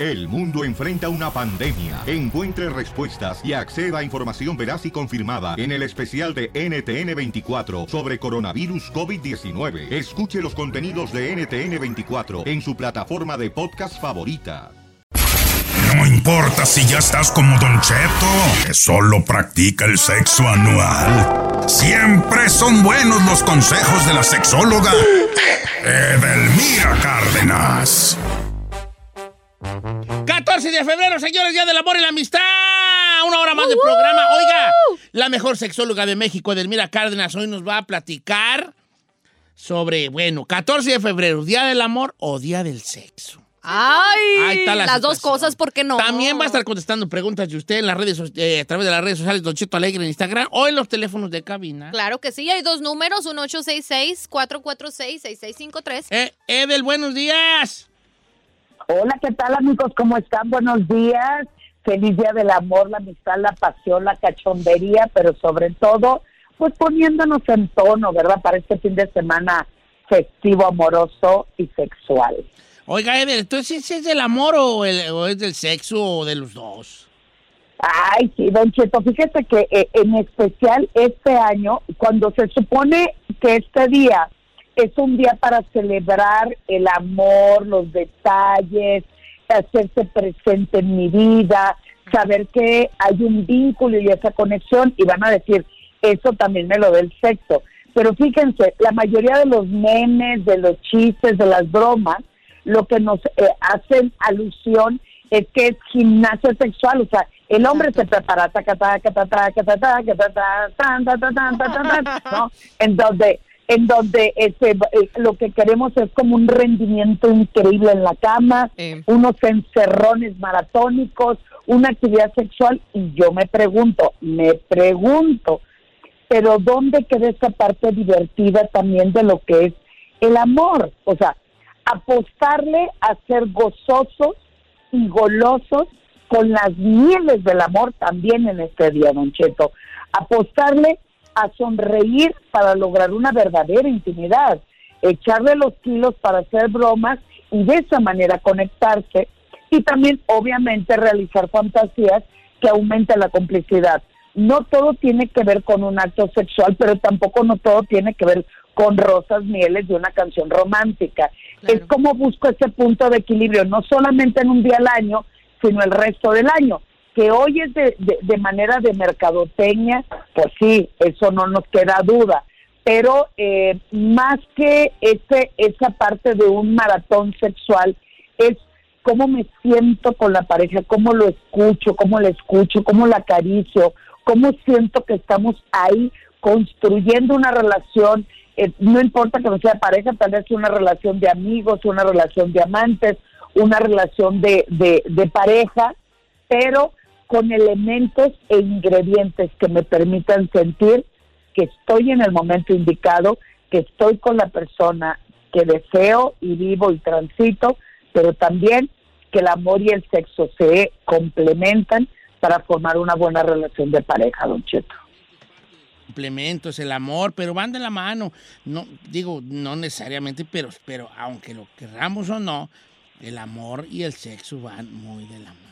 El mundo enfrenta una pandemia. Encuentre respuestas y acceda a información veraz y confirmada en el especial de NTN24 sobre coronavirus COVID-19. Escuche los contenidos de NTN24 en su plataforma de podcast favorita. No importa si ya estás como Don Cheto, que solo practica el sexo anual. Siempre son buenos los consejos de la sexóloga Edelmira Cárdenas. 14 de febrero, señores, Día del Amor y la Amistad. Una hora más de programa. Oiga, la mejor sexóloga de México, Edelmira Cárdenas, hoy nos va a platicar sobre, bueno, 14 de febrero, Día del Amor o Día del Sexo. Ay, Ahí está la las dos cosas, ¿por qué no? También va a estar contestando preguntas de usted en las redes, so- eh, a través de las redes sociales Don Cheto Alegre en Instagram o en los teléfonos de cabina. Claro que sí, hay dos números, 1866-446-6653. Eh, Edel, buenos días. Hola, ¿qué tal amigos? ¿Cómo están? Buenos días. Feliz día del amor, la amistad, la pasión, la cachondería, pero sobre todo, pues poniéndonos en tono, ¿verdad? Para este fin de semana festivo, amoroso y sexual. Oiga, Edel, entonces ¿es del amor o, el- o es del sexo o de los dos? Ay, sí, Don Cheto, fíjese que eh, en especial este año, cuando se supone que este día es un día para celebrar el amor, los detalles, hacerse presente en mi vida, saber que hay un vínculo y esa conexión, y van a decir, eso también me lo da el sexo. Pero fíjense, la mayoría de los memes, de los chistes, de las bromas, lo que nos eh, hacen alusión es que es gimnasia sexual, o sea, el hombre se prepara, donde, en donde este, eh, lo que queremos es como un rendimiento increíble en la cama, Eh. unos encerrones maratónicos, una actividad sexual, y yo me pregunto, me pregunto, pero ¿dónde queda esa parte divertida también de lo que es el amor? O sea, apostarle a ser gozosos y golosos con las mieles del amor también en este día, Don Cheto. Apostarle a sonreír para lograr una verdadera intimidad, echarle los kilos para hacer bromas y de esa manera conectarse y también obviamente realizar fantasías que aumenten la complicidad. No todo tiene que ver con un acto sexual, pero tampoco no todo tiene que ver con rosas mieles de una canción romántica. Es como busco ese punto de equilibrio, no solamente en un día al año, sino el resto del año. Que hoy es de, de- manera de mercadotecnia, pues sí, eso no nos queda duda. Pero eh, más que ese, esa parte de un maratón sexual, es cómo me siento con la pareja, cómo lo escucho, cómo le escucho, cómo la acaricio, cómo siento que estamos ahí construyendo una relación, eh, no importa que no sea pareja, tal vez una relación de amigos, una relación de amantes, una relación de, de, de pareja, pero con elementos e ingredientes que me permitan sentir que estoy en el momento indicado, que estoy con la persona que deseo y vivo y transito, pero también que el amor y el sexo se complementan para formar una buena relación de pareja, don Cheto. complementos, el amor, pero van de la mano. No, digo, no necesariamente, pero, pero aunque lo querramos o no, el amor y el sexo van muy de la mano.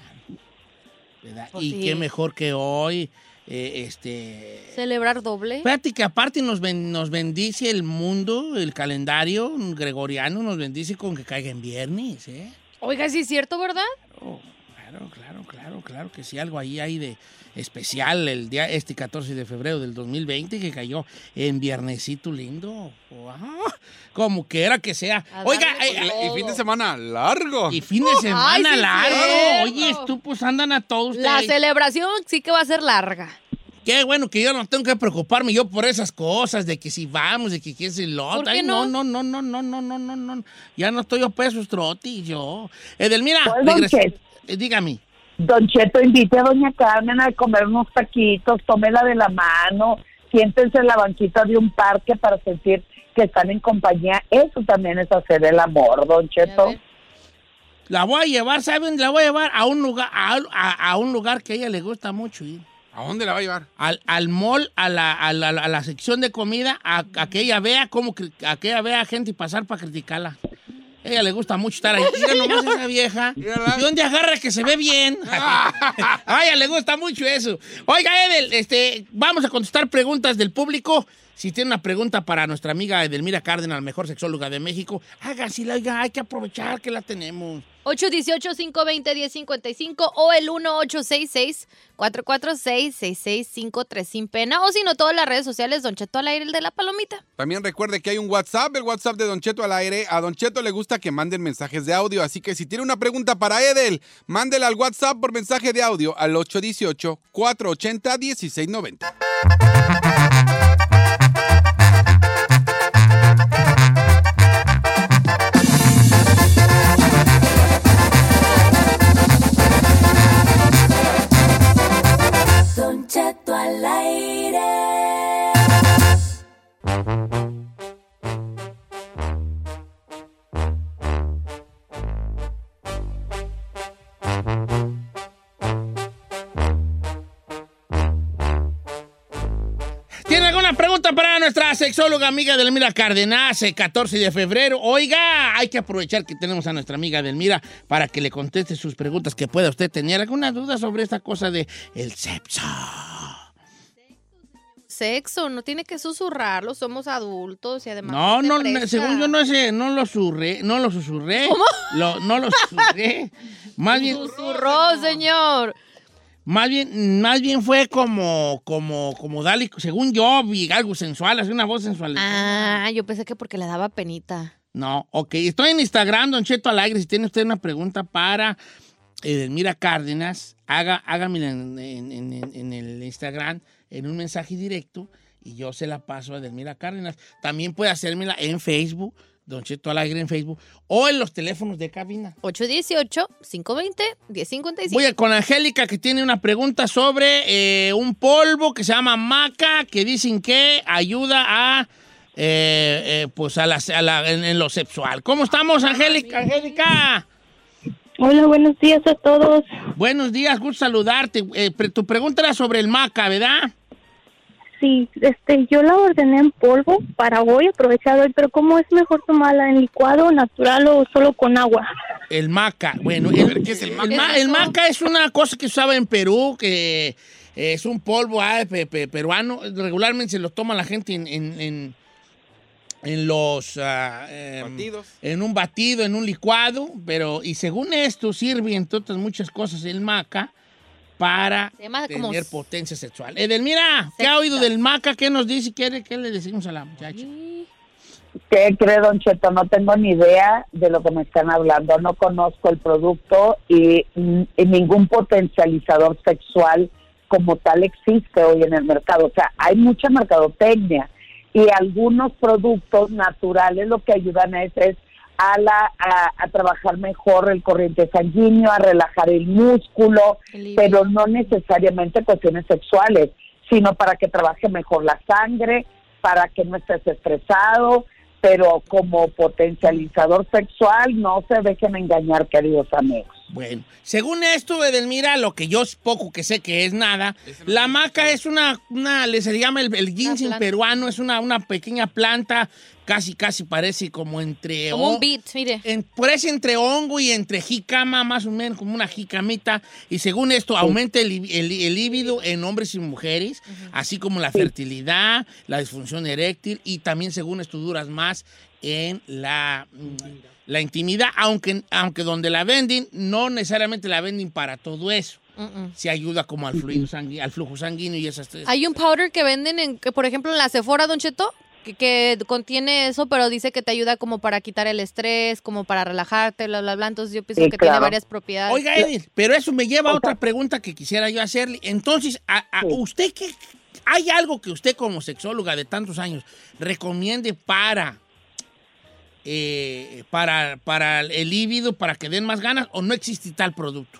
¿Verdad? Pues y sí. qué mejor que hoy, eh, este... Celebrar doble. Fíjate que aparte nos, ben- nos bendice el mundo, el calendario gregoriano nos bendice con que caiga en viernes, ¿eh? Oiga, sí es cierto, ¿verdad? Oh, Claro, claro que sí, algo ahí hay de especial el día este 14 de febrero del 2020 que cayó en viernesito lindo. Wow, como quiera que sea. A Oiga, eh, eh, Y fin de semana largo. y fin de semana sí, largo. cierto. Oye, tú pues andan a todos. La ustedes. celebración sí que va a ser larga. Qué bueno que yo no tengo que preocuparme yo por esas cosas, de que si vamos, de que quién se lo ¿Por qué Ay, no? no, no, no, no, no, no, no, no, no. Ya no estoy a pesos trotis yo. Edelmira, Pues, regresa- eh, dígame. Don Cheto, invite a doña Carmen a comer unos taquitos, tómela de la mano, siéntense en la banquita de un parque para sentir que están en compañía. Eso también es hacer el amor, don Cheto. La voy a llevar, ¿saben? La voy a llevar a un lugar, a, a- a un lugar que a ella le gusta mucho ir. ¿A dónde la va a llevar? Al, al mall, a la, a, la, a la sección de comida, a, a que ella vea cómo, a que ella vea gente pasar para criticarla. Ella le gusta mucho estar ahí. Mira nomás esa vieja. ¿Y dónde agarra que se ve bien? a ella le gusta mucho eso. Oiga, Edel, este, vamos a contestar preguntas del público. Si tiene una pregunta para nuestra amiga Edelmira Cárdenas, mejor sexóloga de México, hágasela, oiga, hay que aprovechar que la tenemos. 818-520-1055 o el 1866-446-6653 sin pena. O si no, todas las redes sociales, Don Cheto al aire, el de la palomita. También recuerde que hay un WhatsApp, el WhatsApp de Don Cheto al aire. A Don Cheto le gusta que manden mensajes de audio, así que si tiene una pregunta para Edel, mándela al WhatsApp por mensaje de audio al 818-480-1690. Sexóloga amiga Delmira Cárdenas, eh, 14 de febrero? Oiga, hay que aprovechar que tenemos a nuestra amiga Delmira para que le conteste sus preguntas que pueda usted tener. ¿Alguna duda sobre esta cosa de el sexo? Sexo, no tiene que susurrarlo, somos adultos y además... No, no, según yo no sé, no lo surré, no lo susurré. ¿Cómo? no lo susurré. Más bien, Susurró, señor. Más bien, más bien fue como, como, como dale, según yo, vi algo sensual, así una voz sensual. Ah, yo pensé que porque le daba penita. No, ok. Estoy en Instagram, Don Cheto Alegre. Si tiene usted una pregunta para Edelmira Cárdenas, haga, hágamela en, en- en- en el Instagram en un mensaje directo y yo se la paso a Edelmira Cárdenas. También puede hacérmela en Facebook, Don Cheto Alegre en Facebook, o en los teléfonos de cabina. 818-520-1055. Voy a- con Angélica que tiene una pregunta sobre eh, un polvo que se llama maca, que dicen que ayuda a, eh, eh, pues a la, a la- en, en lo sexual. ¿Cómo estamos, Angélica? Angélica. Hola, buenos días a todos. Buenos días, gusto saludarte. Eh, tu pregunta era sobre el maca, ¿verdad? Sí, este, yo la ordené en polvo para hoy, aprovechar hoy, pero ¿cómo es mejor tomarla en licuado, natural o solo con agua? El maca. Bueno, el, ¿Qué es el el maca? ma- el maca es una cosa que usaba en Perú, que es un polvo ah, pe- pe- peruano. Regularmente se lo toma la gente en, en, en- en los... ah, em, Batidos. En un batido, en un licuado, pero... Y según esto sirve, entre otras muchas cosas, el maca para Se llama como tener potencia sexual. Edelmira, ¿qué ha Sexta. oído del maca? ¿Qué nos dice? ¿Qué, qué le decimos a la muchacha? ¿Qué cree, Don Cheto? No tengo ni idea de lo que me están hablando. No conozco el producto y, mm, y ningún potencializador sexual como tal existe hoy en el mercado. O sea, hay mucha mercadotecnia y algunos productos naturales lo que ayudan es, es a, la, a, a trabajar mejor el corriente sanguíneo, a relajar el músculo, El pero no necesariamente cuestiones sexuales, sino para que trabaje mejor la sangre, para que no estés estresado, pero como potencializador sexual no se dejen engañar, queridos amigos. Bueno, según esto, Edelmira, lo que yo poco que sé que es nada, la maca es una, una le se le llama el, el ginseng peruano, es una, una pequeña planta, casi, casi parece como entre... Como un beat, mire. en- parece entre hongo y entre jícama, más o menos como una jicamita, y según esto aumenta el, el, el líbido en hombres y mujeres, así como la fertilidad, la disfunción eréctil, y también según esto duras más en la, mm, la intimidad, aunque, aunque donde la venden, no necesariamente la venden para todo eso. Mm-mm. Se ayuda como al, fluido sangui- al flujo sanguíneo y esas Hay un powder que venden, en, que, por ejemplo, en la Sephora, Don Cheto, que, que contiene eso, pero dice que te ayuda como para quitar el estrés, como para relajarte, bla, bla, bla. Entonces yo pienso Sí, que tiene varias propiedades. Oiga, Edith, pero eso me lleva a otra pregunta que quisiera yo hacerle. Entonces, a, a- Sí. ¿usted qué? ¿Hay algo que usted como sexóloga de tantos años recomiende para, eh, para, para el líbido, para que den más ganas, o no existe tal producto?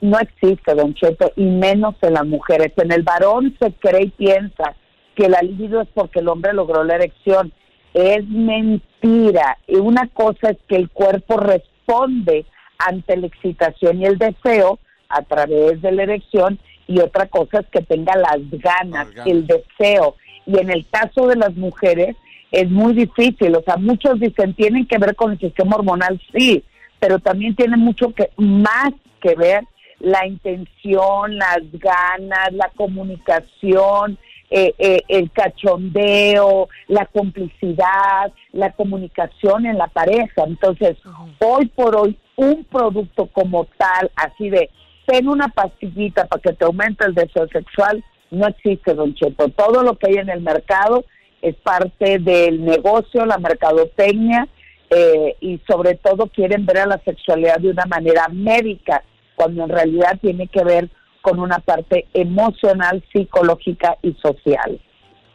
no existe, Don Cheto, y menos en las mujeres. En el varón se cree y piensa que la libido es porque el hombre logró la erección. Es mentira. Y una cosa es que el cuerpo responde ante la excitación y el deseo a través de la erección y otra cosa es que tenga las ganas, Las ganas. el deseo. Y en el caso de las mujeres es muy difícil. O sea, muchos dicen tienen que ver con el sistema hormonal, sí, pero también tiene mucho que más que ver la intención, las ganas, la comunicación, eh, eh, el cachondeo, la complicidad, la comunicación en la pareja. Entonces, hoy por hoy, un producto como tal, así de, ten una pastillita para que te aumente el deseo sexual, no existe, don Cheto. Todo lo que hay en el mercado es parte del negocio, la mercadotecnia, eh, y sobre todo quieren ver a la sexualidad de una manera médica, cuando en realidad tiene que ver con una parte emocional, psicológica y social.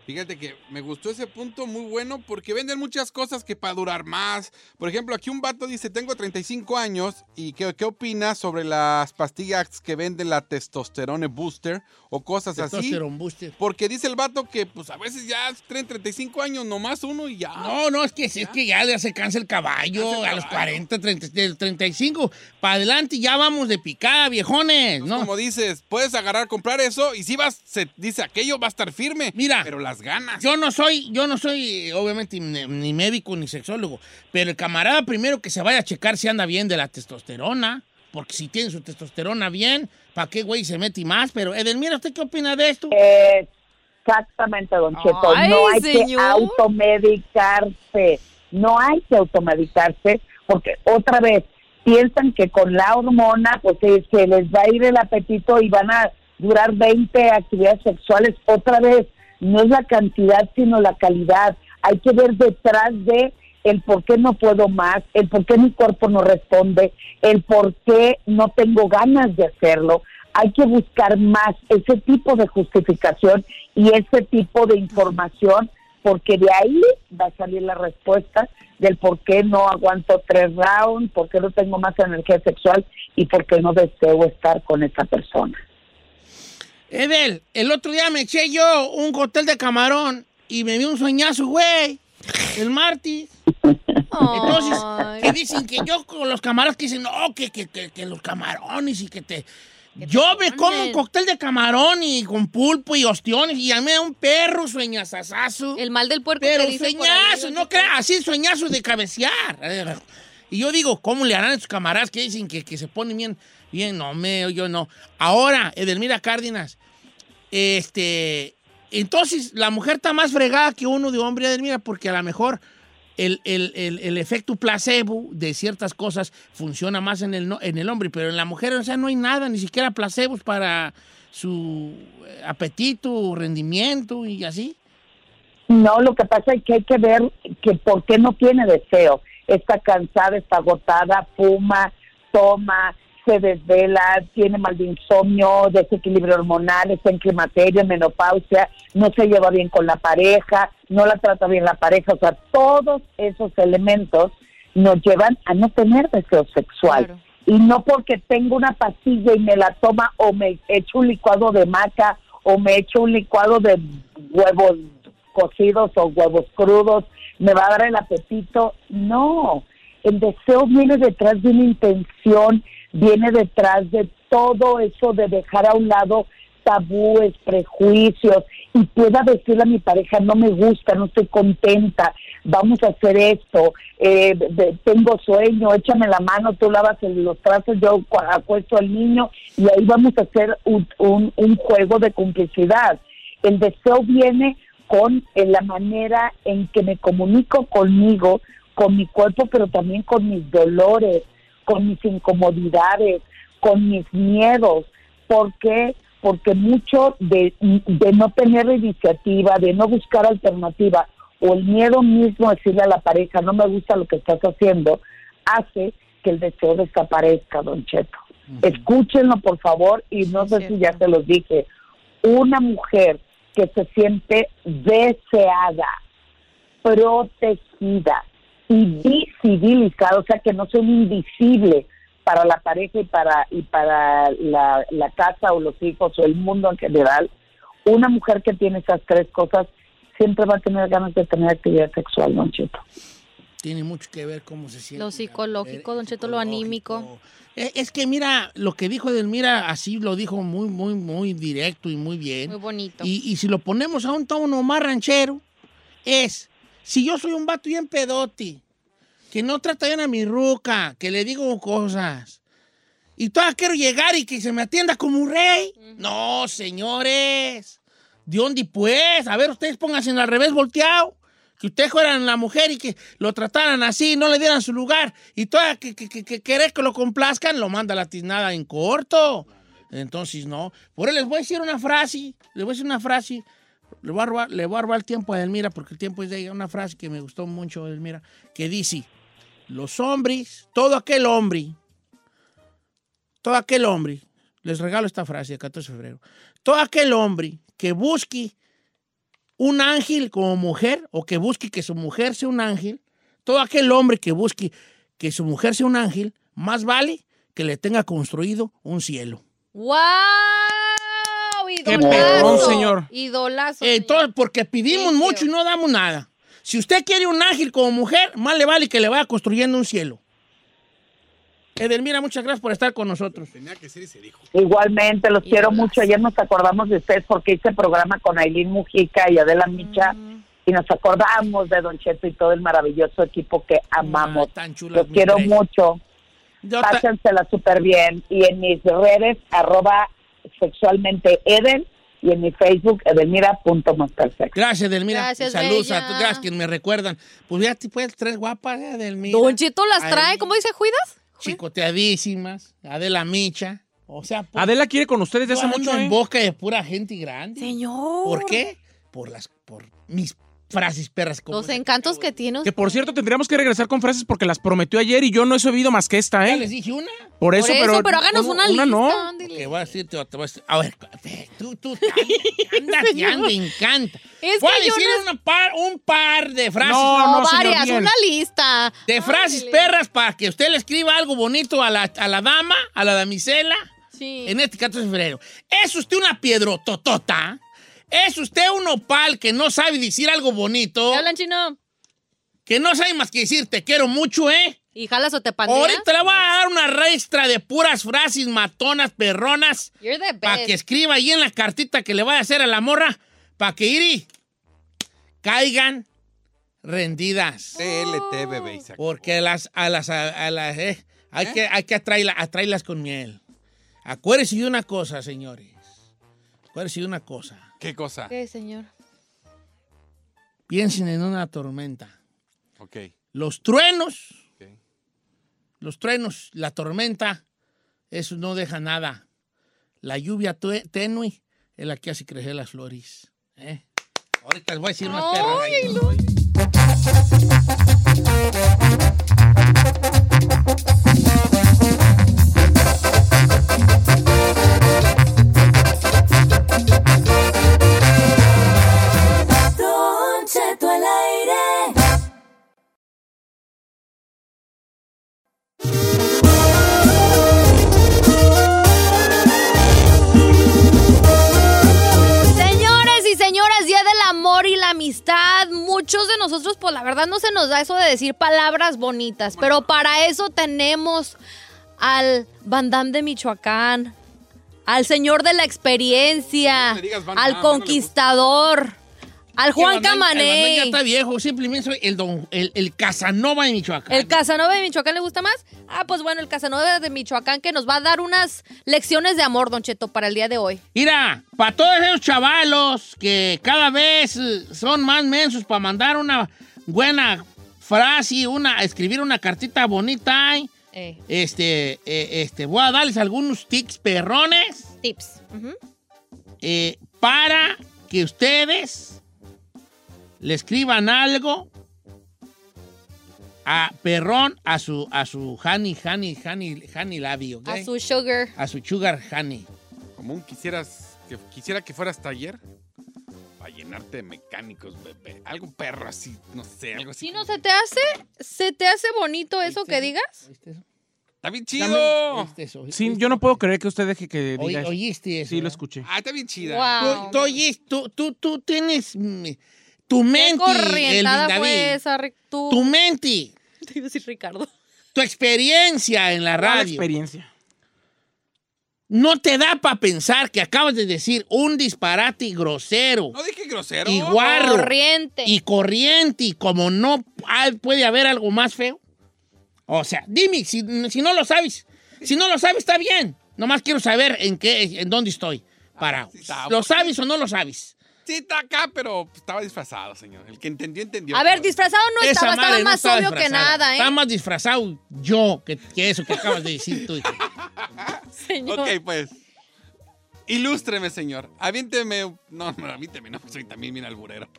Fíjate que me gustó ese punto muy bueno porque venden muchas cosas que para durar más. Por ejemplo, aquí un vato dice, tengo 35 años y ¿qué, qué opinas sobre las pastillas que venden la testosterone booster o cosas así? Booster. Porque dice el vato que pues a veces ya tienen 35 años, nomás uno y ya. No, no, es que, es que ya, ya se cansa el caballo a los caballo. 40, 30, del 35 para adelante ya vamos de picada, viejones, Pues ¿no? Como dices, puedes agarrar, comprar eso y si vas, se dice aquello va a estar firme. Mira, pero las ganas. Yo no soy, yo no soy, obviamente, ni, ni médico ni sexólogo, pero el camarada primero que se vaya a checar si anda bien de la testosterona, porque si tiene su testosterona bien, ¿para qué güey se mete más? Pero Edelmira, ¿usted qué opina de esto? Exactamente, don Cheto. Ay, no hay señor. que automedicarse. No hay que automedicarse porque otra vez piensan que con la hormona pues se les va a ir el apetito y van a durar 20 actividades sexuales. Otra vez, no es la cantidad sino la calidad. Hay que ver detrás de el por qué no puedo más, el por qué mi cuerpo no responde, el por qué no tengo ganas de hacerlo. Hay que buscar más ese tipo de justificación y ese tipo de información, porque de ahí va a salir la respuesta del por qué no aguanto tres rounds, por qué no tengo más energía sexual y por qué no deseo estar con esa persona. Edel, el otro día me eché yo un cóctel de camarón y me dio un sueñazo, güey, el martes. Entonces, que dicen que yo con los camaradas que dicen, no, que, que, que, que los camarones y que te... Yo me como un cóctel de camarón y con pulpo y ostiones y a mí me da un perro sueñazazazo. El mal del puerco Pero que ahí, sueñazo, no creas, así sueñazo de cabecear. Y yo digo, ¿cómo le harán a sus camaradas que dicen que, que se ponen bien? Bien, no, me, yo no. Ahora, Edelmira Cárdenas, este, entonces la mujer está más fregada que uno de hombre, Edelmira, porque a lo mejor el, el- el- el efecto placebo de ciertas cosas funciona más en el, en el hombre, pero en la mujer, o sea, no hay nada, ni siquiera placebos para su eh, apetito, rendimiento y así. No, lo que pasa es que hay que ver que por qué no tiene deseo. Está cansada, está agotada, fuma, toma, se desvela, tiene mal de insomnio, desequilibrio hormonal, está en climaterio, en menopausia, no se lleva bien con la pareja, no la trata bien la pareja. O sea, todos esos elementos nos llevan a no tener deseo sexual. Claro. Y no porque tengo una pastilla y me la toma o me echo un licuado de maca o me echo un licuado de huevos cocidos o huevos crudos, me va a dar el apetito. No, el deseo viene detrás de una intención, viene detrás de todo eso de dejar a un lado tabúes, prejuicios y pueda decirle a mi pareja, no me gusta, no estoy contenta, vamos a hacer esto, eh, tengo sueño, échame la mano, tú lavas los trazos, yo cu- acuesto al niño y ahí vamos a hacer un, un- un juego de complicidad. El deseo viene con eh, la manera en que me comunico conmigo, con mi cuerpo, pero también con mis dolores, con mis incomodidades, con mis miedos. ¿Por qué? Porque mucho de, de no tener iniciativa, de no buscar alternativa, o el miedo mismo de decirle a la pareja, no me gusta lo que estás haciendo, hace que el deseo desaparezca, don Cheto. Escúchenlo, por favor, y no sé si ya se los dije. Una mujer que se siente deseada, protegida y visibilizada, o sea, que no son invisible para la pareja y para y para la, la casa o los hijos o el mundo en general, una mujer que tiene esas tres cosas siempre va a tener ganas de tener actividad sexual, don Cheto. Tiene mucho que ver cómo se siente. Lo psicológico, don Cheto, lo anímico. Eh, Es que mira, lo que dijo Edelmira, así lo dijo muy, muy, muy directo y muy bien. Muy bonito. Y, y si lo ponemos a un tono más ranchero, es, si yo soy un vato bien pedote, que no trata bien a mi ruca, que le digo cosas, y todavía quiero llegar y que se me atienda como un rey. No, señores. ¿De dónde pues? A ver, ustedes pónganse al revés volteado. Que ustedes fueran la mujer y que lo trataran así, no le dieran su lugar. Y todavía que, que, que, que querer que lo complazcan, lo manda la tiznada en corto. Entonces, no. Por eso les voy a decir una frase. Les voy a decir una frase. Le voy a robar, le el tiempo a Edelmira porque el tiempo es de ella. Una frase que me gustó mucho, Edelmira, que dice: Los hombres, todo aquel hombre, todo aquel hombre, les regalo esta frase de 14 de febrero, todo aquel hombre que busque un ángel como mujer o que busque que su mujer sea un ángel, todo aquel hombre que busque que su mujer sea un ángel, más vale que le tenga construido un cielo. ¡Wow! Qué Idolazo. señor. Idolazo. Eh, todo- porque pedimos mucho y no damos nada. Si usted quiere un ángel como mujer, más le vale que le vaya construyendo un cielo. Edelmira, muchas gracias por estar con nosotros. Tenía que ser y se dijo. Igualmente, los quiero mucho. Ayer nos acordamos de ustedes porque hice programa con Aileen Mujica y Adela Micha y nos acordamos de Don Cheto y todo el maravilloso equipo que amamos. tan chulas los quiero tres. mucho. Yo Pásensela súper bien. Y en mis redes, arroba sexualmente Eden y en mi Facebook, edelmira.mastersex. Gracias, Edelmira. Gracias, Saludos a gracias que me recuerdan. Pues ya te puedes tres guapas, eh, Edelmira. Don Cheto las trae, ¿cómo dice? ¿Cuidas? Chicoteadísimas. Adela Micha. O sea, pues, Adela quiere con ustedes desde yo hace mucho, en ¿eh? boca de pura gente grande. Señor. ¿Por qué? Por las por mis frases perras como Los encantos que tiene. Que por cierto, tendríamos que regresar con frases porque las prometió ayer y yo no he sabido más que esta, Ya ¿eh? les dije una. Por eso, Por eso, pero. pero háganos una lista. no. Que voy a decirte otra. voy a decir- A ver, te- tú, tú, te andas, te andas, encanta. Es voy a decir una par, un par de frases. No, No, señor, varias, una lista. De frases perras para que usted le escriba algo bonito a la, a la dama, a la damisela, Sí. en este 14 de febrero. ¿Es usted una piedrototota? ¿Es usted un opal que no sabe decir algo bonito? ¿Qué hablan chino? Que no sabe más que decir te quiero mucho, ¿eh? ¿Y jalas o te pandeas? Ahorita le voy a dar una restra de puras frases matonas, perronas, You're the para best. que escriba ahí en la cartita que le vaya a hacer a la morra, para que Iri caigan rendidas. TLT, bebé. Porque las, a las, a, a las, eh, hay, que, hay que atraerla- atraerlas con miel. Acuérdense de una cosa, señores. Acuérdense de una cosa. ¿Qué cosa? ¿Qué, señor? Piensen en una tormenta. Ok. Los truenos, los truenos, la tormenta, eso no deja nada. La lluvia tenue es la que hace crecer las flores. ¿eh? Ahorita les voy a decir unas perras. Muchos de nosotros, pues la verdad no se nos da eso de decir palabras bonitas, pero para eso tenemos al Bandam de Michoacán, al señor de la experiencia, No digas al conquistador, al Juan Bandán ya Camané. está viejo, simplemente soy el, don, el, el Casanova de Michoacán. ¿El Casanova de Michoacán le gusta más? Ah, pues bueno, el Casanova de Michoacán que nos va a dar unas lecciones de amor, Don Cheto, para el día de hoy. Mira, para todos esos chavalos que cada vez son más mensos para mandar una buena frase, una, escribir una cartita bonita. Eh, Este, eh, este, voy a darles algunos tips perrones tips. Eh, para que ustedes le escriban algo a perrón a su a su honey honey honey honey labio, ¿ok? A su sugar. a su sugar honey. Como un quisieras que quisiera que fueras taller para llenarte de mecánicos, bebé. Algo perro así, no sé, algo así. Si no se te hace, se te hace bonito eso que digas. ¿Oíste eso? Está bien chido. Sí, yo no puedo creer que usted deje que diga eso. ¿Oíste eso? Sí, lo ¿verdad? escuché. Ah, está bien chida. Wow. Tú, tú, oyes- tú, tú, tú tienes tu Qué mente, fue esa, tú. Tu mente, Te iba a decir Ricardo. tu experiencia en la ¿Cuál radio. experiencia? No te da para pensar que acabas de decir un disparate grosero No dije grosero. y guarro Corriente. y corriente y como no puede haber algo más feo. O sea, dime, si, si no lo sabes, si no lo sabes está bien. Nomás quiero saber en qué, en dónde estoy parado. ¿Lo sabes o no lo sabes? Sí, está acá, pero estaba disfrazado, señor. El que entendió, entendió. A ver, disfrazado no Esa estaba, estaba no más estaba obvio que nada, ¿eh? Está más disfrazado yo que, que eso que acabas de decir tú. Señor. Ok, pues. Ilústreme, señor. Aviénteme. No, no, aviénteme, no. Soy también bien alburero.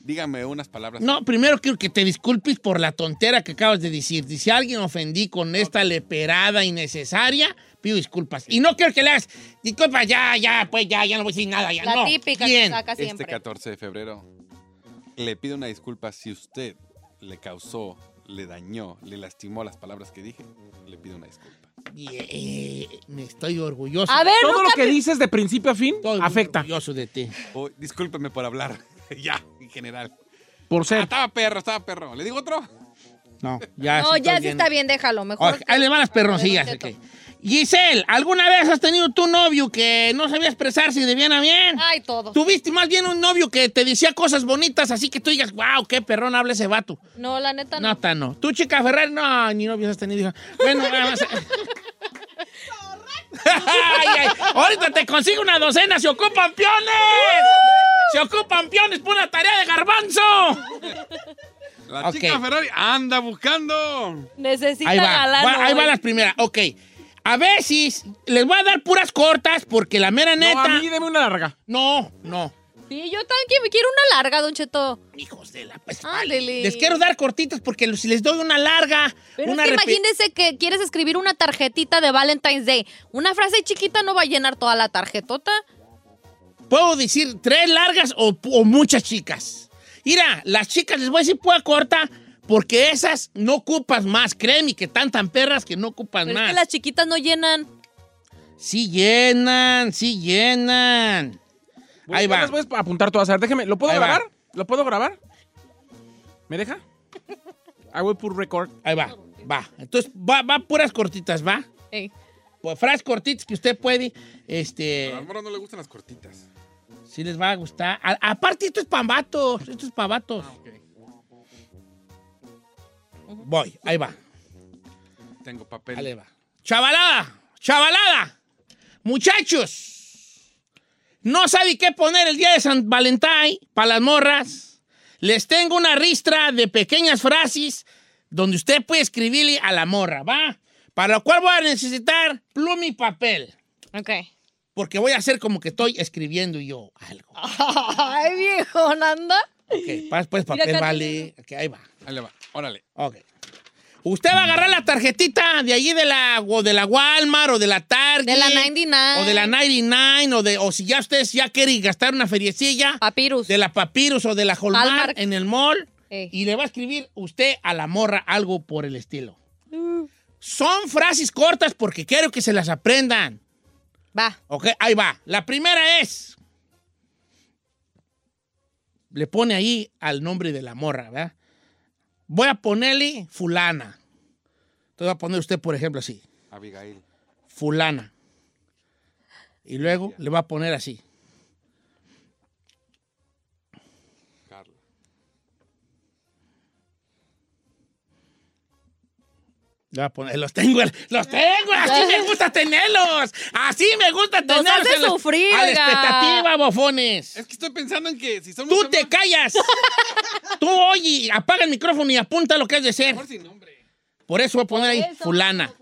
Dígame unas palabras. No, primero quiero que te disculpes por la tontera que acabas de decir. Si alguien ofendí con esta leperada innecesaria, pido disculpas. Y no quiero que le hagas disculpas, ya, ya, pues ya, ya no voy a decir nada, ya La no. típica Bien. que saca Este siempre. 14 de febrero le pido una disculpa si usted le causó, le dañó, le lastimó las palabras que dije. Le pido una disculpa. Me estoy orgulloso. A ver, Todo lo que dices de principio a fin Estoy afecta. orgulloso de ti. Oh, discúlpeme por hablar. ya, en general. Por Ah, ser. estaba perro, estaba perro. ¿Le digo otro? No, ya No, sí ya sí está bien, déjalo. Mejor. Ahí le van las perroncillas. Giselle, ¿alguna vez has tenido tu novio que no sabía expresarse de bien a bien? Ay, todo. Tuviste más bien un novio que te decía cosas bonitas, así que tú digas, wow, qué perrón habla ese vato. No, la neta No, no. ta no. ¿Tú, chica Ferrer? No, ni novios has tenido. Bueno, vamos a... Ay, ay, Ahorita te consigo una docena, se ocupan piones. Se ocupan piones por una tarea de garbanzo. La chica Ferrari anda buscando. Necesita Ahí va, galán va- ahí van las primeras. Ok. A veces les voy a dar puras cortas porque la mera No, neta. a mí deme una larga. No, no. Sí, yo también quiero una larga, Don Cheto. Hijos de la. Pues, Ándele. les quiero dar cortitas porque si les doy una larga. Pero una es que imagínese que quieres escribir una tarjetita de Valentine's Day. Una frase chiquita no va a llenar toda la tarjetota. Puedo decir tres largas o, o muchas chicas. Mira, las chicas les voy a decir pura corta porque esas no ocupas más. Créeme que están tan perras que no ocupan Pero es más. que las chiquitas no llenan. Sí llenan, sí llenan. Ahí va. las voy a apuntar todas. A ver, déjeme. ¿Lo puedo Ahí va. grabar? ¿Lo puedo grabar? ¿Me deja? I will put record. Ahí va, va. Entonces, va, va puras cortitas, ¿va? Ey. Pues frases cortitas que usted puede, este, A Almora no le gustan las cortitas. si les va a gustar. A- aparte, esto es para vatos, esto es para vatos. Voy, ahí va, Tengo papel. ahí va. Chavalada, chavalada, muchachos, no sabe qué poner el día de San Valentín para las morras. Les tengo una ristra de pequeñas frases donde usted puede escribirle a la morra, ¿va? Para lo cual voy a necesitar pluma y papel. Ok. Porque voy a hacer como que estoy escribiendo yo algo. Ay, viejo, Nanda. Ok, pas- pues Mira, papel Carlos. vale. Ok, ahí va. Ahí le va. Órale. Ok. Usted va a agarrar la tarjetita de allí de la, o de la Walmart o de la Target. De la 99. O de la 99 o, de, o si ya ustedes ya quieren gastar una feriecilla. Papyrus. De la Papyrus o de la Hallmark. en el mall. Y le va a escribir usted a la morra algo por el estilo. Mm. Son frases cortas porque quiero que se las aprendan. Va. Ok, ahí va. La primera es. Le pone ahí al nombre de la morra, ¿verdad? Voy a ponerle fulana. Entonces va a poner usted, por ejemplo, así. Abigail. Fulana. Y luego le va a poner así. Los tengo, los tengo, así me gusta tenerlos. Así me gusta Nos tenerlos. hace la- sufrir, A la oiga. expectativa, bofones. Es que estoy pensando en que si son Tú te callas. Tú oye, apaga el micrófono y apunta lo que has de ser. Mejor sin nombre. Por eso voy a poner ahí fulana.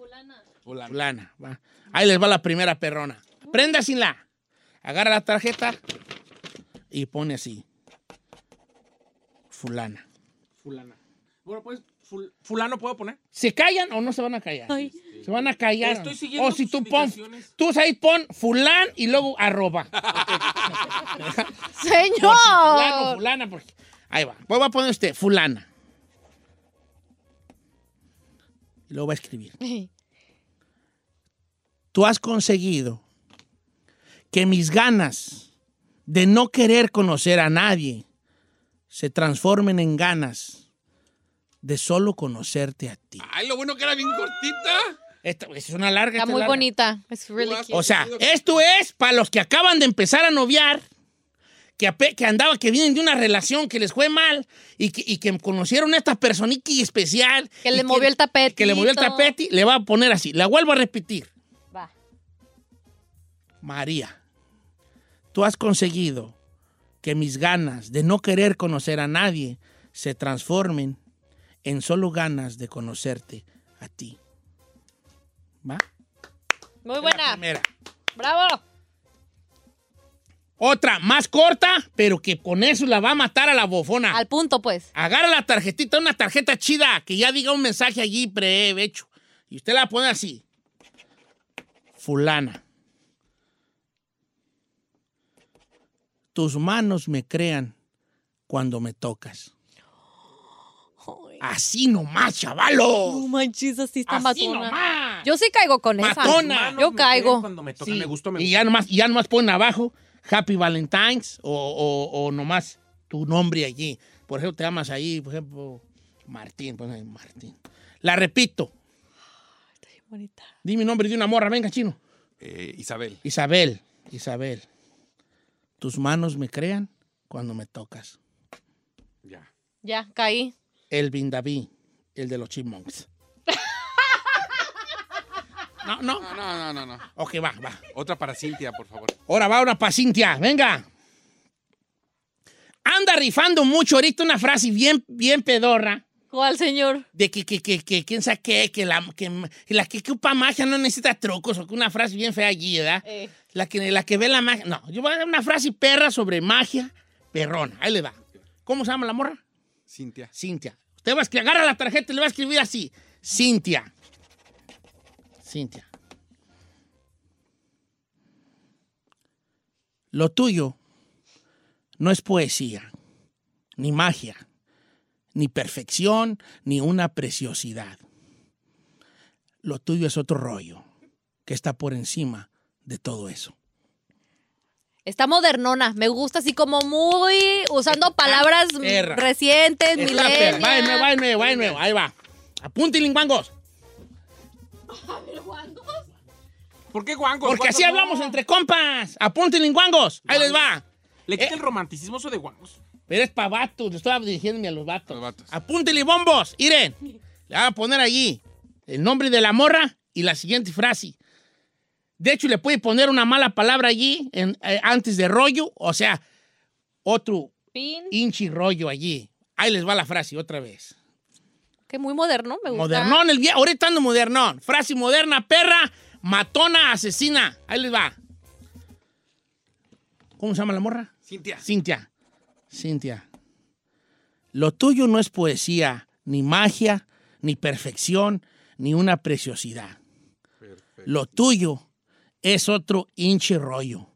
Fulano. Fulana. va. Ahí les va la primera perrona. Préndasela. Agarra la tarjeta y pone así. Fulana. Fulana. Bueno, pues, ful- fulano puedo poner. ¿Se callan o no se van a callar? Ay. Se van a callar. Estoy siguiendo o si tú pon, tú ahí pon fulán y luego arroba. ¡Señor! Fulano, fulana, porque... Ahí va. Va a poner usted, fulana. Y luego va a escribir. Tú has conseguido que mis ganas de no querer conocer a nadie se transformen en ganas de solo conocerte a ti. Ay, lo bueno que era bien cortita. Esta es una larga. Está muy larga. bonita. Es really cute. O sea, esto es para los que acaban de empezar a noviar, que, que andaba, que vienen de una relación que les fue mal y que, y que conocieron a esta personita especial. Que le movió el tapete. Que le movió el tapete, le va a poner así. La vuelvo a repetir. Va. María, tú has conseguido que mis ganas de no querer conocer a nadie se transformen en solo ganas de conocerte a ti. ¿Va? Muy La buena. primera. ¡Bravo! Otra, más corta, pero que con eso la va a matar a la bofona. Al punto, pues. Agarra la tarjetita, una tarjeta chida, que ya diga un mensaje allí prehecho. Y usted la pone así. Fulana. Tus manos me crean cuando me tocas. Así nomás, No chavalo. manches, así está Así matona. nomás. Yo sí caigo con esa. Matona. Manos Yo me caigo. Cuando me toca, Sí. me gustó, me y ya nomás, y ya nomás ponen abajo Happy Valentine's o, o- o nomás tu nombre allí. Por ejemplo, te llamas ahí, por ejemplo, Martín. Ahí Martín. La repito. Bonita. Dime nombre de una morra. Venga, chino. Eh, Isabel. Isabel. Isabel. Tus manos me crean cuando me tocas. Ya. Ya, caí. Elvin David, el de los Chipmunks. No, no. No, no, no, no, no. Ok, va, va. Otra para Cintia, por favor. Ahora va una para Cintia, venga. Anda rifando mucho ahorita una frase bien, bien pedorra ¿Cuál, señor? de que, que, que, que quién sabe qué, que la que, que la que ocupa magia no necesita trucos o que una frase bien fea allí, ¿verdad? Eh. La, que, la que ve la magia. No, yo voy a dar una frase perra sobre magia perrona. Ahí le va. ¿Cómo se llama la morra? Cintia. Cintia. Usted va a escribir, agarra la tarjeta y le va a escribir así. Cintia. Cintia. Lo tuyo no es poesía, ni magia, ni perfección, ni una preciosidad. Lo tuyo es otro rollo que está por encima de todo eso. Está modernona. Me gusta así como muy usando palabras perra. recientes, Está perra. Va de nuevo, va nuevo. Ahí va. Apunte, linguangos. ¿Por qué guangos? Porque Guangos así no. hablamos entre compas. Apunten, linguangos. Ahí les va. Le quita Eh. el romanticismo eso de guangos. Pero es para vatos. Le estoy dirigiéndome a los vatos. Los vatos. Apúntenle, bombos. Miren. Le voy a poner allí el nombre de la morra y la siguiente frase. De hecho, le puede poner una mala palabra allí en- eh, antes de rollo. O sea, otro Pin. inchi rollo allí. Ahí les va la frase otra vez. Que muy moderno, me gusta. Modernón, el viejo. Ahorita ando modernón. Frase moderna, perra, matona, asesina. Ahí les va. ¿Cómo se llama la morra? Cintia. Cintia. Cintia. Lo tuyo no es poesía, ni magia, ni perfección, ni una preciosidad. Lo tuyo es otro hinche rollo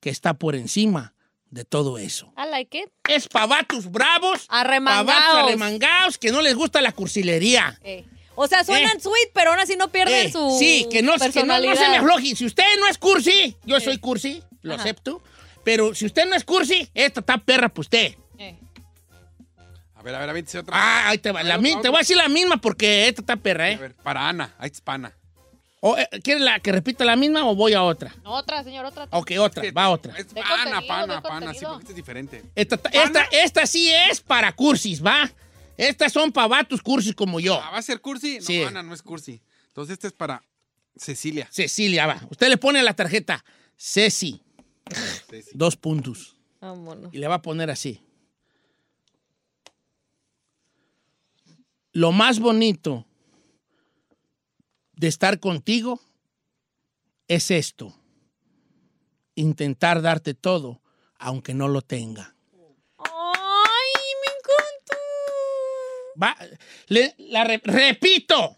que está por encima de todo eso. I like it. Es pa' vatos bravos, pa' Arremangaos. vatos arremangaos que no les gusta la cursilería. Eh. O sea, suenan Eh. sweet, pero aún así no pierden Eh, su sí, que no, que no, personalidad. no se me afloje. Si usted no es cursi, yo soy cursi, lo Ajá. acepto. Pero si usted no es cursi, esta está perra para usted. Eh. A ver, a ver, a ver, dice otra. Ah, ahí te va. La te voy a decir la misma porque esta está perra, A ¿eh? ver, para Ana. Ahí es pana. O, eh, ¿Quieres la, que repita la misma o voy a otra? Otra, señor, otra. Ok, otra, va otra. Es pana, pana, pana. Sí, porque este es diferente. Esta, esta, esta sí es para cursis, ¿va? Estas son para vatos cursis como yo. Ah, ¿Va a ser cursi? No, Sí. Ana, no es cursi. Entonces este es para Cecilia. Cecilia, va. Usted le pone a la tarjeta Ceci, Ceci. dos puntos. Vámonos. Y le va a poner así. Lo más bonito de estar contigo es esto. Intentar darte todo, aunque no lo tenga. ¡Ay, me encantó! Va, le- la re- repito.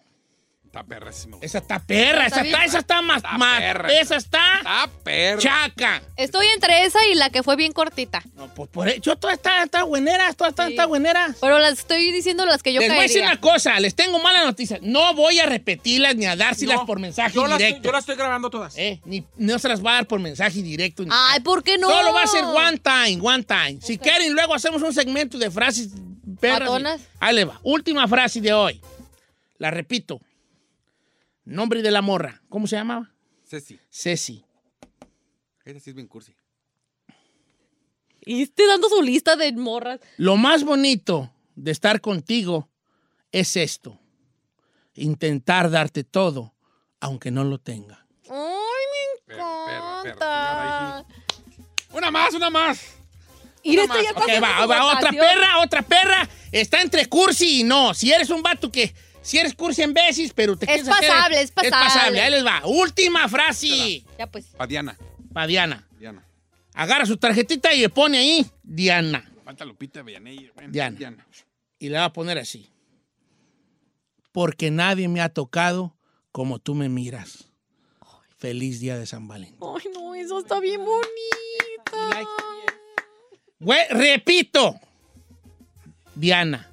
Está. Esa está perra, esa Está esa está más, Está más- perra. esa está Está perro. chaca. Estoy entre esa y la que fue bien cortita. No, pues por yo toda está, está buenera, toda está, Sí. está buenera. Pero las estoy diciendo las que yo les voy a decir caería. una cosa, les tengo mala noticia. No voy a repetirlas ni a dárselas No, por mensaje yo las, directo. yo las estoy grabando todas. Eh, ni, no se las va a dar por mensaje directo. ni- Ay, ¿por qué no? Solo va a ser one time, one time. Si quieren, luego hacemos un segmento de frases perras. Matonas. Ahí le va. Última frase de hoy. La repito. Nombre de la morra. ¿Cómo se llamaba? Ceci. Ceci. Esta sí es bien cursi. Y esté dando su lista de morras. Lo más bonito de estar contigo es esto. Intentar darte todo, aunque no lo tenga. Ay, me encanta. Una más, una más. Y Una esta ya está Ok, va, haciendo va, su otra votación. perra, otra perra. Está entre cursi y no. Si eres un vato que. Si eres cursi en veces, pero te Es quieres hacer- pasable, es Es pasable. pasable. Ahí les va. Última frase. Ya pues. Pa' Diana. Pa' Diana. Diana. Agarra su tarjetita y le pone ahí Diana. Falta Lupita Villanella. Bueno, Diana. Y le va a poner así. Porque nadie me ha tocado como tú me miras. Feliz día de San Valentín. Ay, no, eso está bien bonita. Güey, repito. Diana.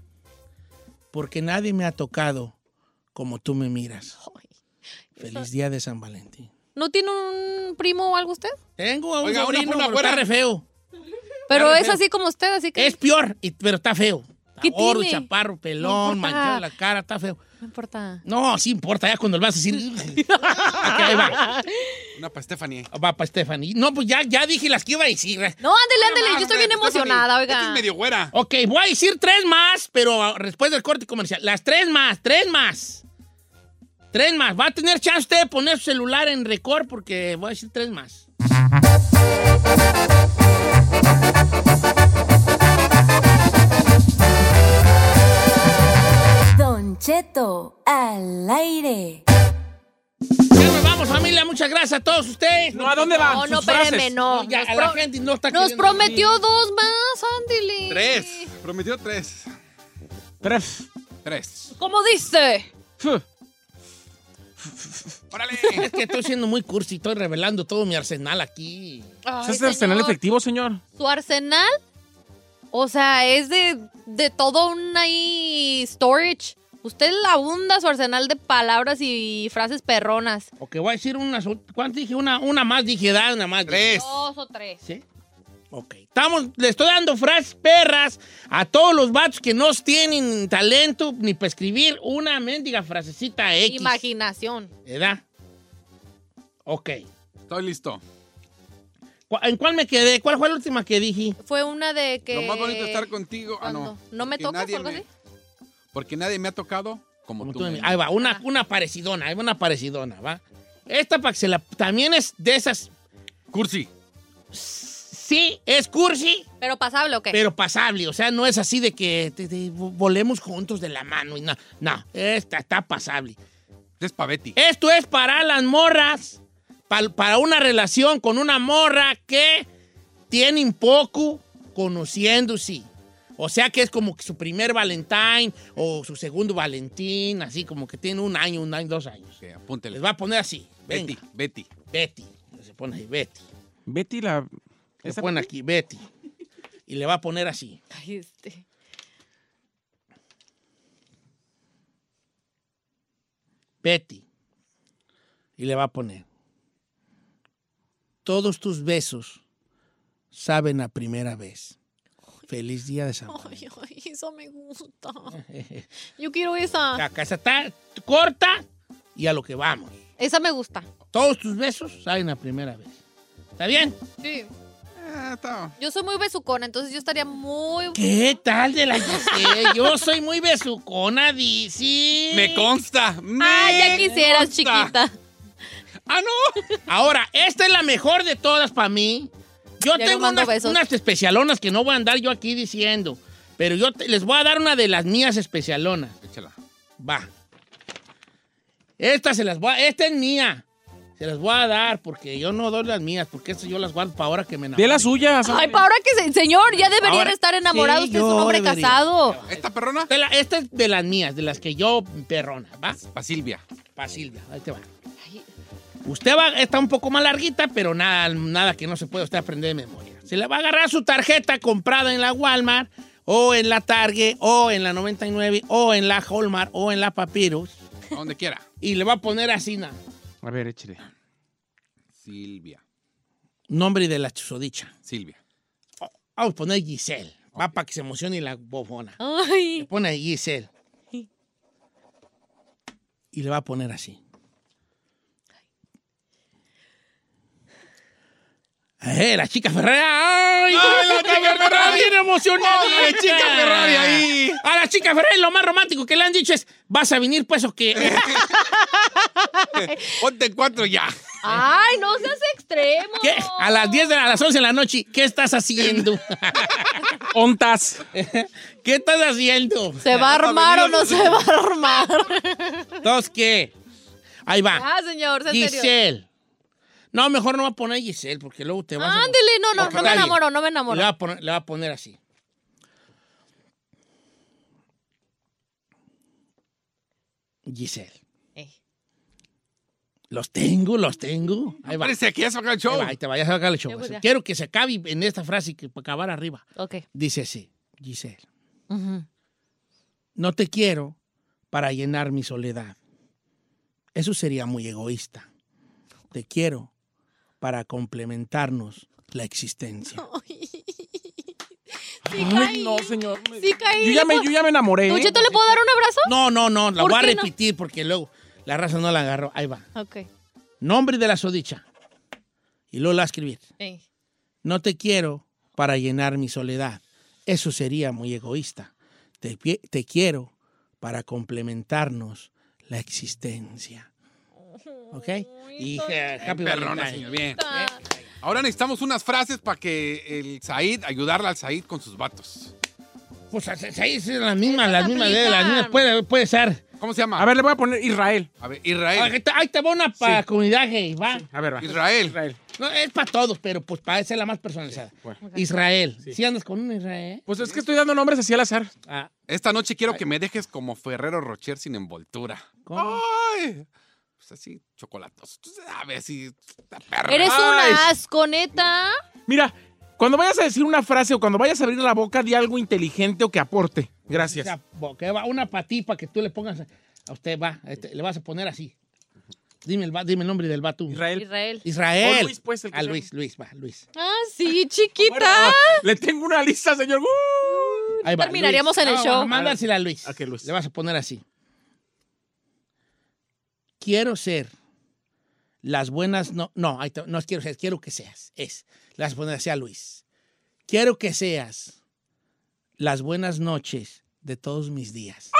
Porque nadie me ha tocado como tú me miras. Ay, Feliz día de San Valentín. ¿No tiene un primo o algo usted? Tengo a un Oiga, una sobrino, pero está fuera. re feo. Pero re es feo. así como usted, así que Es peor, y- pero está feo. Está ¿Qué gordo, tiene? chaparro, No pelón, importa. manchado la cara, está feo. No importa. No, sí importa, ya cuando le vas a decir. Aquí, ahí va. Una para Stephanie. Va para Stephanie. No, pues ya, ya dije las que iba a decir. No, ándele, ándele, Una yo estoy bien emocionada, oiga. es medio güera. Ok, voy a decir tres más, pero después del corte comercial. Las tres más, tres más. Tres más. Va a tener chance usted de poner su celular en record porque voy a decir tres más. Cheto al aire. Ya nos vamos, familia. Muchas gracias a todos ustedes. No, ¿a dónde van? No, no, Sus frases. espéreme, no. Ya, Nos, a la gente no está nos queriendo prometió venir. dos más, ándele. Tres. Prometió tres. Tres. Tres. ¿Cómo dice? Fuh. ¡Órale! Es que estoy siendo muy cursi, estoy revelando todo mi arsenal aquí. Ay, ¿Es arsenal efectivo, señor? ¿Su arsenal? O sea, es de, de todo un ahí storage. Usted abunda su arsenal de palabras y frases perronas. Ok, voy a decir unas. ¿Cuánto dije? Una, una más dije, da, una más. Tres. Dos o tres. ¿Sí? Ok. Estamos, le estoy dando frases perras a todos los vatos que no tienen talento ni para escribir una mendiga frasecita X. Imaginación. ¿Verdad? Ok. Estoy listo. ¿Cu- ¿En cuál me quedé? ¿Cuál fue la última que dije? Fue una de que... Lo más bonito estar contigo. Ah, no. ¿Cuándo? ¿No me tocas algo me- así? Porque nadie me ha tocado como, Como tú. tú Ahí va, una, una parecidona, ahí va una parecidona, ¿va? Esta para que se la... También es de esas... Cursi. Sí, es cursi, ¿Pero pasable o qué? pero pasable. O sea, no es así de que te- te volemos juntos de la mano y no. No, esta está pasable. Es pa' Betty. Esto es para las morras, pa- para una relación con una morra que tienen poco conociéndose. O sea que es como que su primer Valentine o su segundo Valentín, así como que tiene un año, un año, dos años. Ok, apúntele. Les va a poner así. Venga, Betty, Betty. Betty. Se pone ahí, Betty. Betty la... Le ¿Esa pone aquí, Betty. Y le va a poner así. Ay, este. Betty. Y le va a poner. Todos tus besos saben a primera vez. Feliz día de San Valentín. Ay, ay, esa me gusta. Yo quiero esa. Caca, esa está corta y a lo que vamos. Esa me gusta. Todos tus besos saben a primera vez. ¿Está bien? Sí. Ah, está. Yo soy muy besucona, entonces yo estaría muy... ¿Qué tal de la Giselle? Yo soy muy besucona, dice. Me consta. me Ah, ya quisieras, consta. chiquita. Ah, no. Ahora, esta es la mejor de todas para mí. Yo Ya tengo unas, besos. unas especialonas que no voy a andar yo aquí diciendo. Pero yo te- les voy a dar una de las mías especialonas. Échala. Va. Esta se las voy a, Esta es mía. Se las voy a dar porque yo no doy las mías, porque estas yo las guardo para ahora que me enamore. Di las suyas. Ay, para ahora que se... Señor, ya debería Ahora- de estar enamorado. Sí, Usted es un hombre debería. casado. ¿Esta perrona? Esta, esta es de las mías, de las que yo perrona, ¿va? Pa' Silvia. Pa' Silvia, ahí te va. Usted va, está un poco más larguita, pero nada, nada que no se pueda usted aprender de memoria. Se le va a agarrar su tarjeta comprada en la Walmart, o en la Target, o en la 99, o en la Hallmark, o en la Papyrus, A donde quiera. y le va a poner así, na, A ver, échale. Silvia. nombre de la chusodicha. Silvia. Vamos a poner Giselle. Va para que se emocione la bofona. Le Ay. pone ahí Giselle. Y le va a poner así. Eh, la chica Ferrari. ¡Ay! ¡Ay, la chica Ferrari! Bien emocionada. ¡Ay, la chica Ferrari ahí! A la chica Ferrari lo más romántico que le han dicho es, ¿vas a venir pues o qué? Ponte cuatro ya. Ay, no seas extremo. ¿Qué? A las 10 de la, a las 11 de la noche, ¿qué estás haciendo? Ontas. ¿Qué estás haciendo? ¿Se va a armar o no se va a armar? ¿Dos qué? Ahí va. Ah, señor, en serio. No, mejor no va a poner Giselle, porque luego te vas a... Ándele, no, no, no me enamoro, no me Le enamoro. va, a poner, le va a poner así. Giselle. Eh. Los tengo, los tengo. Ahí va. Parece que ya se va a acabar el Ahí show. va, ahí te vayas a sacar el show. Pues. Quiero que se acabe en esta frase que para acabar arriba. Ok. Dice así, Giselle. No te quiero para llenar mi soledad. Eso sería muy egoísta. Te quiero para complementarnos la existencia. Sí, Ay, caí. no, señor. Sí, caí. Yo ya me, yo ya me enamoré. ¿Don Cheto, le puedo dar un abrazo? No, no, no, la ¿Por voy a no? repetir porque luego la raza no la agarró. Ahí va. Ok. Nombre de la sodicha. Y luego la voy a escribir. Eh. No te quiero para llenar mi soledad. Eso sería muy egoísta. Te, te quiero para complementarnos la existencia. ¿Ok? Y happy Perrona, señor. Bien. Ah, Ahora necesitamos unas frases para que el Said, ayudarle al Said con sus vatos. Pues ahí son las mismas, Esas las mismas, de- las aplican. mismas. Puede, puede ser. ¿Cómo se llama? A ver, le voy a poner Israel. A ver, Ahí Israel. te, ahí te va una para comunidad gay, va. A ver, va. Israel. Israel. No, es para todos, pero pues para ser la más personalizada. bueno. Israel. Si andas con un Israel? Pues es que estoy dando nombres así al azar. Ah, Esta noche quiero que me dejes como Ferrero Rocher sin envoltura. ¿cómo? Ay. Pues así, chocolatos. Tú sabes, así. perra. Eres un asco, neta. Mira, cuando vayas a decir una frase o cuando vayas a abrir la boca, di algo inteligente o que aporte. Gracias. O sea, bo- que va una para ti, para que tú le pongas a a usted, va, este, le vas a poner así. Dime el, dime el nombre del vato. Israel. Israel. Israel. O Luis, pues, el que Ah, sea. Luis, Luis, va, Luis. Ah, sí, chiquita. Bueno, le tengo una lista, señor. ¡Uh! Ahí va, Terminaríamos Luis. en el No, show. Mándasela a Luis. Ok, Luis. Le vas a poner así. Quiero ser las buenas, no, no, no quiero ser, quiero que seas, es. Le vas a poner así a Luis. Quiero que seas las buenas noches de todos mis días.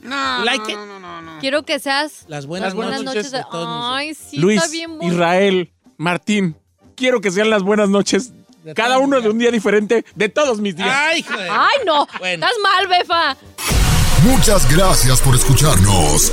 No, Like no, it. no, no, no, no. Quiero que seas Las buenas, Las buenas noches, buenas noches. de de- todos mis días. Ay, sí, Luis, está bien bonito. Israel, Martín, quiero que sean las buenas noches. De Cada uno de un día diferente de todos mis días. Ay, hijo de- Ay, no. Bueno. Estás mal, befa. Muchas gracias por escucharnos.